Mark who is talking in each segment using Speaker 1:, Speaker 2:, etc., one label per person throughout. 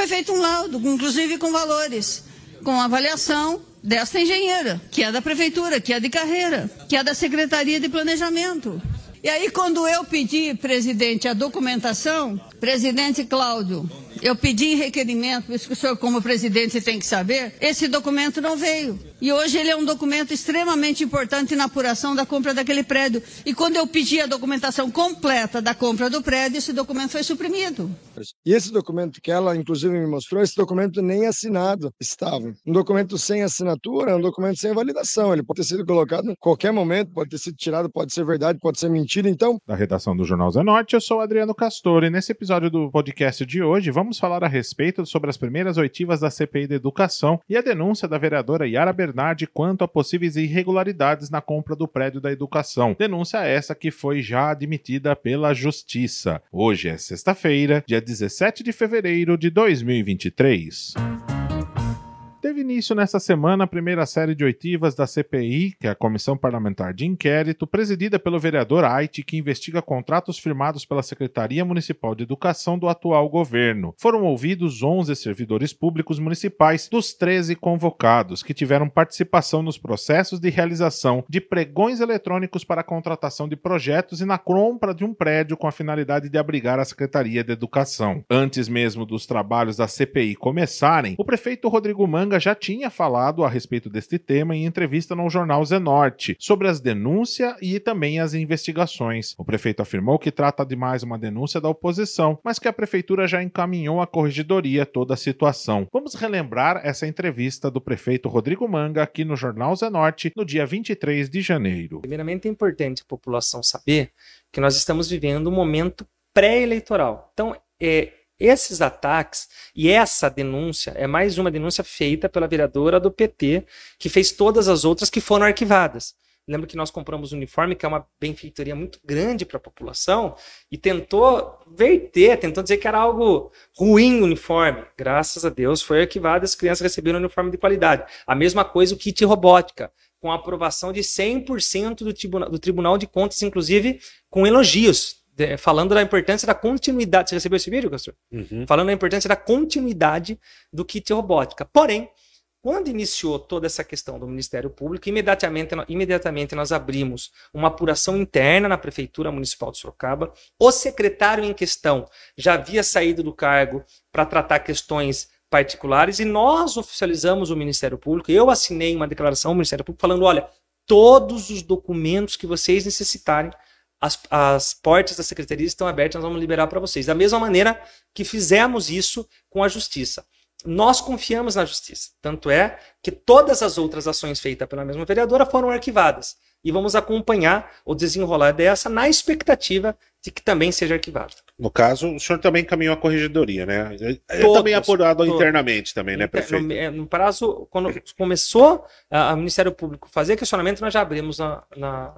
Speaker 1: foi feito um laudo, inclusive com valores, com avaliação desta engenheira, que é da prefeitura, que é de carreira, que é da Secretaria de Planejamento. E aí, quando eu pedi, presidente, a documentação, presidente Cláudio, eu pedi requerimento, isso que o senhor, como presidente, tem que saber, esse documento não veio. E hoje ele é um documento extremamente importante na apuração da compra daquele prédio. E quando eu pedi a documentação completa da compra do prédio, esse documento foi suprimido.
Speaker 2: E esse documento que ela, inclusive, me mostrou, esse documento nem assinado estava. Um documento sem assinatura é um documento sem validação. Ele pode ter sido colocado em qualquer momento, pode ter sido tirado, pode ser verdade, pode ser mentira. Então.
Speaker 3: Da redação do Jornal Zenorte, eu sou Adriano Castor e nesse episódio do podcast de hoje vamos falar a respeito sobre as primeiras oitivas da CPI da Educação e a denúncia da vereadora Yara Bernardi quanto a possíveis irregularidades na compra do prédio da educação. Denúncia essa que foi já admitida pela Justiça. Hoje é sexta-feira, dia 17 de fevereiro de 2023. Teve início nesta semana a primeira série de oitivas da CPI, que é a Comissão Parlamentar de Inquérito, presidida pelo vereador Aite, que investiga contratos firmados pela Secretaria Municipal de Educação do atual governo. Foram ouvidos 11 servidores públicos municipais dos 13 convocados, que tiveram participação nos processos de realização de pregões eletrônicos para a contratação de projetos e na compra de um prédio com a finalidade de abrigar a Secretaria de Educação. Antes mesmo dos trabalhos da CPI começarem, o prefeito Rodrigo Manga Manga já tinha falado a respeito deste tema em entrevista no jornal Zenorte, sobre as denúncias e também as investigações. O prefeito afirmou que trata de mais uma denúncia da oposição, mas que a prefeitura já encaminhou à corregedoria toda a situação. Vamos relembrar essa entrevista do prefeito Rodrigo Manga aqui no jornal Zenorte no dia 23 de janeiro.
Speaker 4: Primeiramente é importante a população saber que nós estamos vivendo um momento pré-eleitoral. Então, é, esses ataques e essa denúncia é mais uma denúncia feita pela vereadora do PT, que fez todas as outras que foram arquivadas. Lembro que nós compramos um uniforme, que é uma benfeitoria muito grande para a população, e tentou verter, tentou dizer que era algo ruim o uniforme. Graças a Deus foi arquivado, as crianças receberam um uniforme de qualidade. A mesma coisa o kit robótica, com aprovação de 100% do, do Tribunal de Contas, inclusive com elogios falando da importância da continuidade. Você recebeu esse vídeo, Castor? Uhum. Falando da importância da continuidade do kit robótica. Porém, quando iniciou toda essa questão do Ministério Público, imediatamente, imediatamente nós abrimos uma apuração interna na Prefeitura Municipal de Sorocaba. O secretário em questão já havia saído do cargo para tratar questões particulares e nós oficializamos o Ministério Público. Eu assinei uma declaração ao Ministério Público falando: olha, todos os documentos que vocês necessitarem as, as portas da secretaria estão abertas, nós vamos liberar para vocês. Da mesma maneira que fizemos isso com a justiça. Nós confiamos na justiça. Tanto é que todas as outras ações feitas pela mesma vereadora foram arquivadas. E vamos acompanhar o desenrolar dessa na expectativa de que também seja arquivado.
Speaker 3: No caso, o senhor também caminhou a corregedoria, né? É todos, também apurado todos. internamente também, né, prefeito?
Speaker 4: No, é, no prazo, quando começou o Ministério Público fazer questionamento, nós já abrimos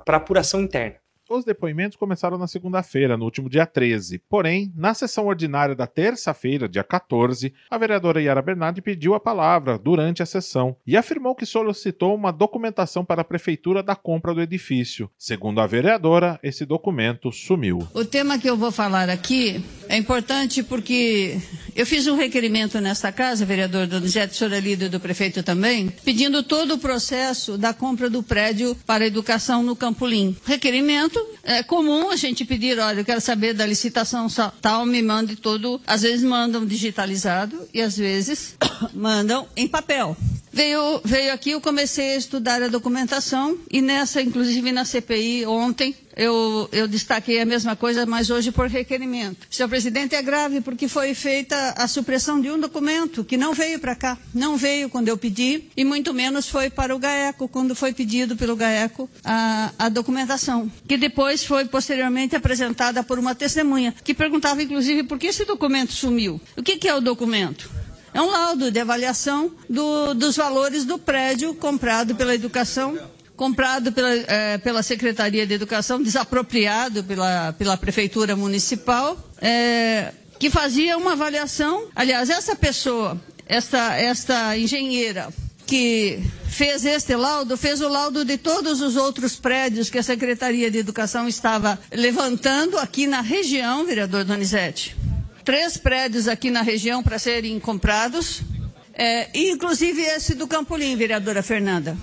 Speaker 4: para apuração interna.
Speaker 3: Os depoimentos começaram na segunda-feira, no último dia 13. Porém, na sessão ordinária da terça-feira, dia 14, a vereadora Yara Bernardi pediu a palavra durante a sessão e afirmou que solicitou uma documentação para a prefeitura da compra do edifício. Segundo a vereadora, esse documento sumiu.
Speaker 1: O tema que eu vou falar aqui é importante porque eu fiz um requerimento nesta casa, vereador Donizete, senhor é líder do prefeito também, pedindo todo o processo da compra do prédio para educação no Campolim. Requerimento é comum a gente pedir, olha, eu quero saber da licitação tal, me mande todo. Às vezes mandam digitalizado e às vezes mandam em papel. Veio, veio aqui, eu comecei a estudar a documentação e nessa, inclusive na CPI ontem, eu, eu destaquei a mesma coisa, mas hoje por requerimento. Senhor presidente, é grave porque foi feita a supressão de um documento que não veio para cá, não veio quando eu pedi e muito menos foi para o GAECO, quando foi pedido pelo GAECO a, a documentação, que depois foi posteriormente apresentada por uma testemunha, que perguntava inclusive por que esse documento sumiu. O que, que é o documento? É um laudo de avaliação do, dos valores do prédio comprado pela educação, comprado pela, é, pela Secretaria de Educação, desapropriado pela, pela Prefeitura Municipal, é, que fazia uma avaliação. Aliás, essa pessoa, esta, esta engenheira que fez este laudo, fez o laudo de todos os outros prédios que a Secretaria de Educação estava levantando aqui na região, vereador Donizete. Três prédios aqui na região para serem comprados, é, inclusive esse do Campolim, vereadora Fernanda.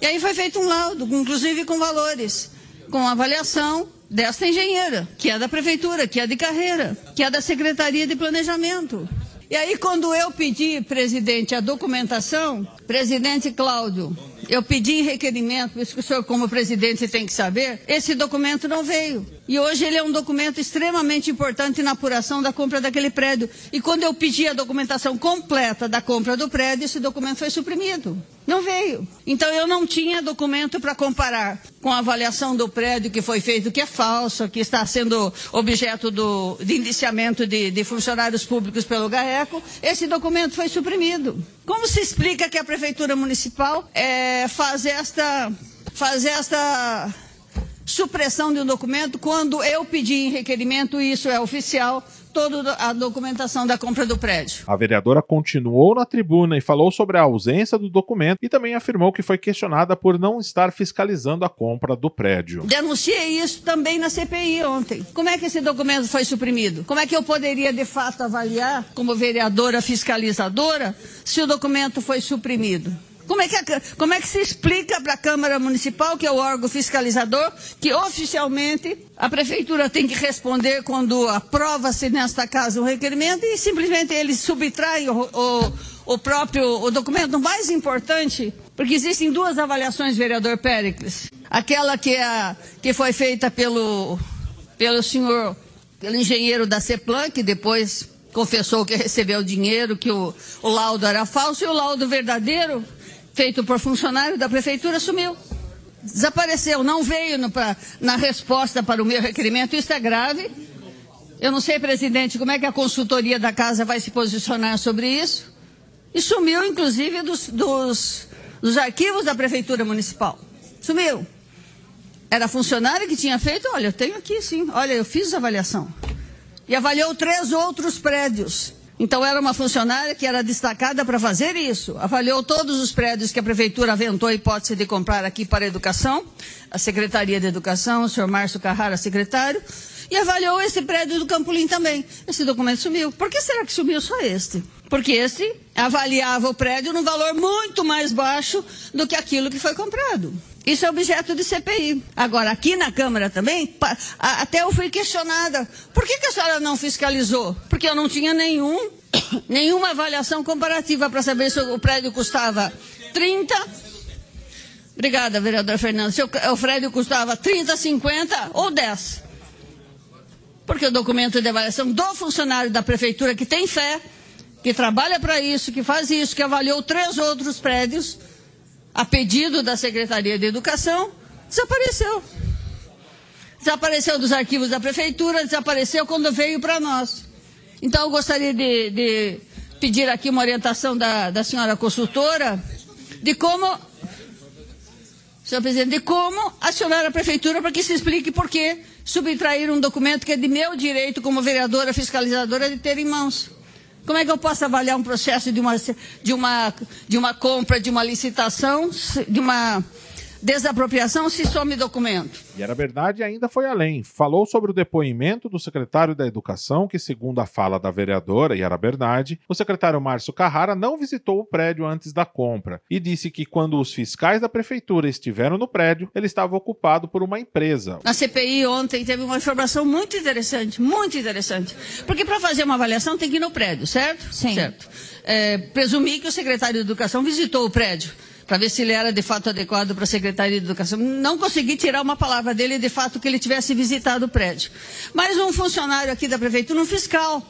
Speaker 1: E aí foi feito um laudo, inclusive com valores, com avaliação desta engenheira, que é da prefeitura, que é de carreira, que é da Secretaria de Planejamento. E aí, quando eu pedi, presidente, a documentação, presidente Cláudio, eu pedi requerimento, isso que o senhor, como presidente, tem que saber, esse documento não veio. E hoje ele é um documento extremamente importante na apuração da compra daquele prédio. E quando eu pedi a documentação completa da compra do prédio, esse documento foi suprimido. Não veio. Então eu não tinha documento para comparar com a avaliação do prédio que foi feito, que é falso, que está sendo objeto do, de indiciamento de, de funcionários públicos pelo GAECO. Esse documento foi suprimido. Como se explica que a Prefeitura Municipal é, faz esta. Faz esta supressão de um documento quando eu pedi em requerimento, e isso é oficial, toda a documentação da compra do prédio.
Speaker 3: A vereadora continuou na tribuna e falou sobre a ausência do documento e também afirmou que foi questionada por não estar fiscalizando a compra do prédio.
Speaker 1: Denunciei isso também na CPI ontem. Como é que esse documento foi suprimido? Como é que eu poderia de fato avaliar, como vereadora fiscalizadora, se o documento foi suprimido? Como é, que, como é que se explica para a Câmara Municipal, que é o órgão fiscalizador, que oficialmente a Prefeitura tem que responder quando aprova-se nesta casa um requerimento e simplesmente eles subtraem o, o, o próprio o documento mais importante, porque existem duas avaliações, vereador Péricles. Aquela que, é, que foi feita pelo, pelo senhor, pelo engenheiro da CEPLAN, que depois confessou que recebeu dinheiro, que o, o laudo era falso, e o laudo verdadeiro feito por funcionário da prefeitura sumiu. Desapareceu, não veio no, pra, na resposta para o meu requerimento. Isso é grave. Eu não sei, presidente, como é que a consultoria da casa vai se posicionar sobre isso. E sumiu, inclusive, dos, dos, dos arquivos da prefeitura municipal. Sumiu. Era funcionário que tinha feito, olha, eu tenho aqui sim, olha, eu fiz avaliação. E avaliou três outros prédios. Então era uma funcionária que era destacada para fazer isso. Avaliou todos os prédios que a prefeitura aventou a hipótese de comprar aqui para a educação, a Secretaria de Educação, o senhor Márcio Carrara, secretário, e avaliou esse prédio do Campolim também. Esse documento sumiu. Por que será que sumiu só este? Porque esse avaliava o prédio num valor muito mais baixo do que aquilo que foi comprado. Isso é objeto de CPI. Agora, aqui na Câmara também, até eu fui questionada. Por que, que a senhora não fiscalizou? Porque eu não tinha nenhum, nenhuma avaliação comparativa para saber se o prédio custava 30. Obrigada, vereador Fernando. Se o prédio custava 30, 50 ou 10. Porque o documento de avaliação do funcionário da prefeitura que tem fé, que trabalha para isso, que faz isso, que avaliou três outros prédios a pedido da Secretaria de Educação, desapareceu. Desapareceu dos arquivos da prefeitura, desapareceu quando veio para nós. Então, eu gostaria de, de, pedir aqui uma orientação da, da senhora consultora de como, senhor presidente, de como acionar a prefeitura para que se explique por que subtrair um documento que é de meu direito como vereadora fiscalizadora de ter em mãos. Como é que eu posso avaliar um processo de uma, de uma, de uma compra, de uma licitação, de uma desapropriação se some documento.
Speaker 3: E era verdade ainda foi além. Falou sobre o depoimento do secretário da Educação, que, segundo a fala da vereadora Yara Bernardi, o secretário Márcio Carrara não visitou o prédio antes da compra e disse que quando os fiscais da prefeitura estiveram no prédio, ele estava ocupado por uma empresa.
Speaker 1: Na CPI ontem teve uma informação muito interessante, muito interessante. Porque para fazer uma avaliação tem que ir no prédio, certo?
Speaker 5: Sim.
Speaker 1: Certo. É, presumi que o secretário de Educação visitou o prédio para ver se ele era de fato adequado para a Secretaria de Educação. Não consegui tirar uma palavra dele de fato que ele tivesse visitado o prédio. Mas um funcionário aqui da prefeitura, um fiscal,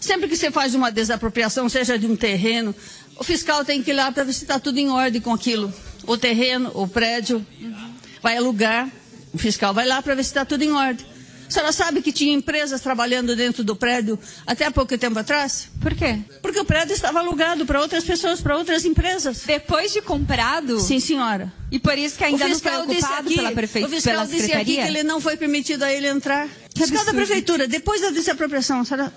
Speaker 1: sempre que você faz uma desapropriação, seja de um terreno, o fiscal tem que ir lá para ver se está tudo em ordem com aquilo. O terreno, o prédio, vai alugar, o fiscal vai lá para ver se está tudo em ordem. A senhora sabe que tinha empresas trabalhando dentro do prédio até há pouco tempo atrás?
Speaker 5: Por quê?
Speaker 1: Porque o prédio estava alugado para outras pessoas, para outras empresas.
Speaker 5: Depois de comprado?
Speaker 1: Sim, senhora.
Speaker 5: E por isso que ainda não foi ocupado
Speaker 1: aqui,
Speaker 5: pela prefeitura,
Speaker 1: O fiscal disse aqui que ele não foi permitido a ele entrar.
Speaker 5: Que
Speaker 1: fiscal da
Speaker 5: absurdo.
Speaker 1: prefeitura, depois da desapropriação, a senhora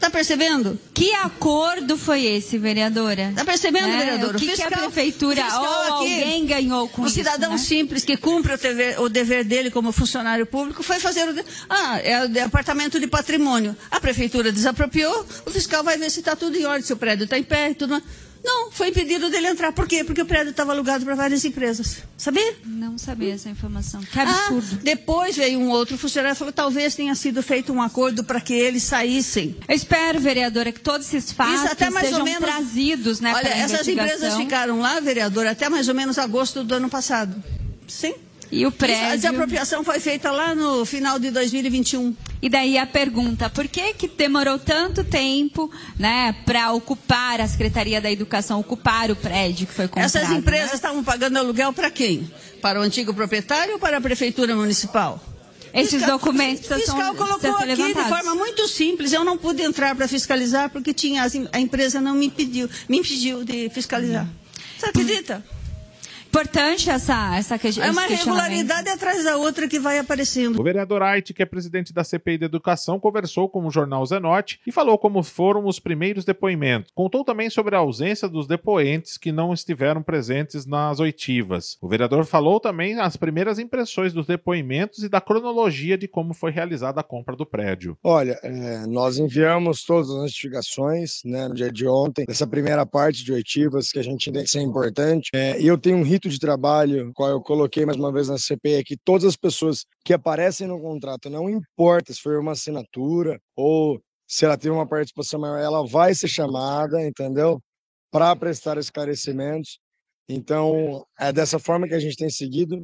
Speaker 1: Tá percebendo?
Speaker 5: Que acordo foi esse, vereadora?
Speaker 1: Tá percebendo,
Speaker 5: né?
Speaker 1: vereadora?
Speaker 5: O que,
Speaker 1: fiscal,
Speaker 5: que a prefeitura ou alguém ganhou com
Speaker 1: um
Speaker 5: isso?
Speaker 1: Um cidadão
Speaker 5: né?
Speaker 1: simples que cumpre o dever, o dever, dele como funcionário público foi fazer o. Ah, é o departamento de patrimônio. A prefeitura desapropriou, o fiscal vai ver se está tudo em ordem, se o prédio está em pé e tudo mais. Não, foi impedido dele entrar. Por quê? Porque o prédio estava alugado para várias empresas. Sabia?
Speaker 5: Não sabia essa informação. Que absurdo.
Speaker 1: Ah, depois veio um outro funcionário e falou talvez tenha sido feito um acordo para que eles saíssem.
Speaker 5: Eu espero, vereadora, que todos esses fatos
Speaker 1: Isso até mais
Speaker 5: sejam
Speaker 1: ou menos,
Speaker 5: trazidos, né,
Speaker 1: Olha, essas empresas ficaram lá, vereadora, até mais ou menos agosto do ano passado. Sim.
Speaker 5: E o prédio...
Speaker 1: A desapropriação foi feita lá no final de 2021.
Speaker 5: E daí a pergunta, por que que demorou tanto tempo, né, para ocupar a Secretaria da Educação, ocupar o prédio que foi comprado?
Speaker 1: Essas empresas
Speaker 5: né?
Speaker 1: estavam pagando aluguel para quem? Para o antigo proprietário ou para a prefeitura municipal?
Speaker 5: Esses
Speaker 1: fiscal,
Speaker 5: documentos
Speaker 1: O fiscal
Speaker 5: são,
Speaker 1: colocou aqui
Speaker 5: levantados.
Speaker 1: de forma muito simples. Eu não pude entrar para fiscalizar porque tinha a empresa não me impediu, me impediu de fiscalizar. Você acredita?
Speaker 5: Importante essa, essa questão.
Speaker 1: É uma regularidade atrás da outra que vai aparecendo.
Speaker 3: O vereador Ait, que é presidente da CPI da Educação, conversou com o jornal Zenote e falou como foram os primeiros depoimentos. Contou também sobre a ausência dos depoentes que não estiveram presentes nas oitivas. O vereador falou também as primeiras impressões dos depoimentos e da cronologia de como foi realizada a compra do prédio.
Speaker 2: Olha, é, nós enviamos todas as notificações né, no dia de ontem, dessa primeira parte de oitivas que a gente entende ser importante. É, e eu tenho um de trabalho, qual eu coloquei mais uma vez na CPI, é que todas as pessoas que aparecem no contrato, não importa se foi uma assinatura ou se ela teve uma participação maior, ela vai ser chamada, entendeu? Para prestar esclarecimentos. Então, é dessa forma que a gente tem seguido.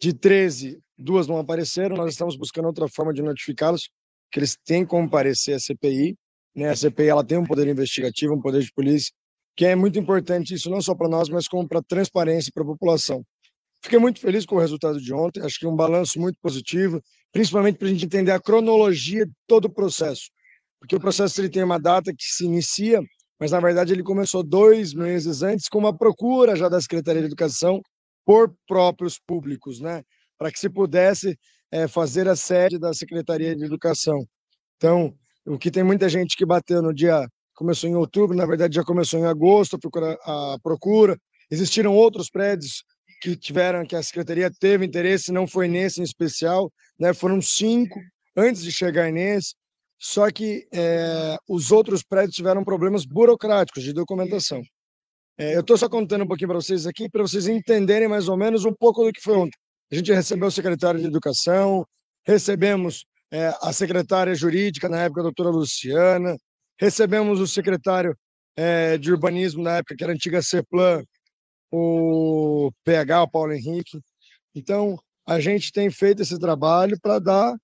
Speaker 2: De 13, duas não apareceram, nós estamos buscando outra forma de notificá-los, que eles têm que comparecer à CPI. Né? A CPI ela tem um poder investigativo, um poder de polícia, que é muito importante isso não só para nós, mas como para transparência para a população. Fiquei muito feliz com o resultado de ontem, acho que um balanço muito positivo, principalmente para a gente entender a cronologia de todo o processo, porque o processo ele tem uma data que se inicia, mas na verdade ele começou dois meses antes com uma procura já da Secretaria de Educação por próprios públicos, né, para que se pudesse é, fazer a sede da Secretaria de Educação. Então, o que tem muita gente que bateu no dia começou em outubro, na verdade já começou em agosto a procura, a procura. Existiram outros prédios que tiveram, que a secretaria teve interesse, não foi nesse em especial, né? Foram cinco antes de chegar nesse. Só que é, os outros prédios tiveram problemas burocráticos de documentação. É, eu estou só contando um pouquinho para vocês aqui, para vocês entenderem mais ou menos um pouco do que foi ontem. A gente recebeu o secretário de Educação, recebemos é, a secretária jurídica, na época, a doutora Luciana, recebemos o secretário é, de urbanismo na época, que era a antiga CEPLAN, o PH, o Paulo Henrique. Então, a gente tem feito esse trabalho para dar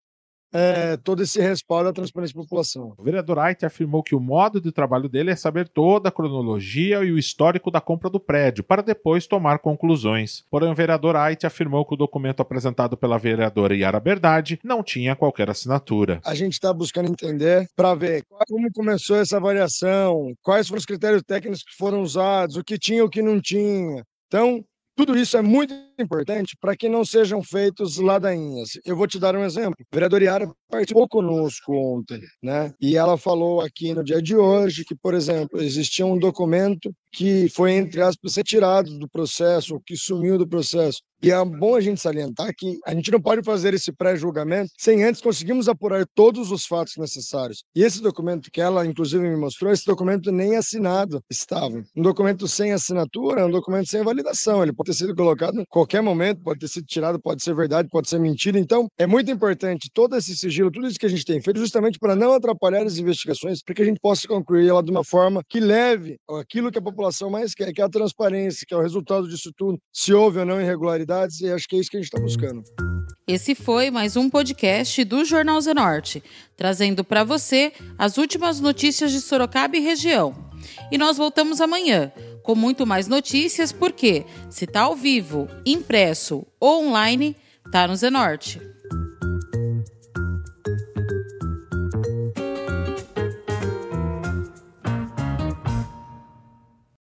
Speaker 2: é, todo esse respaldo à transparência da população.
Speaker 3: O vereador Ait afirmou que o modo de trabalho dele é saber toda a cronologia e o histórico da compra do prédio, para depois tomar conclusões. Porém, o vereador Ait afirmou que o documento apresentado pela vereadora Yara Berdade não tinha qualquer assinatura.
Speaker 2: A gente está buscando entender para ver como começou essa variação, quais foram os critérios técnicos que foram usados, o que tinha e o que não tinha. Então, tudo isso é muito importante para que não sejam feitos ladainhas. Eu vou te dar um exemplo. A vereadora Yara participou conosco ontem, né? E ela falou aqui no dia de hoje que, por exemplo, existia um documento que foi, entre aspas, retirado do processo, que sumiu do processo. E é bom a gente salientar que a gente não pode fazer esse pré-julgamento sem antes conseguirmos apurar todos os fatos necessários. E esse documento que ela, inclusive, me mostrou, esse documento nem assinado estava. Um documento sem assinatura, um documento sem validação. Ele pode ter sido colocado em qualquer momento, pode ter sido tirado, pode ser verdade, pode ser mentira. Então, é muito importante todo esse sigilo, tudo isso que a gente tem feito, justamente para não atrapalhar as investigações, para que a gente possa concluir ela de uma forma que leve aquilo que a população mais quer, que é a transparência, que é o resultado disso tudo, se houve ou não irregularidade e acho que é isso que a gente está buscando.
Speaker 6: Esse foi mais um podcast do Jornal Zenorte, trazendo para você as últimas notícias de Sorocaba e região. E nós voltamos amanhã com muito mais notícias, porque se está ao vivo, impresso ou online, tá no Zenorte.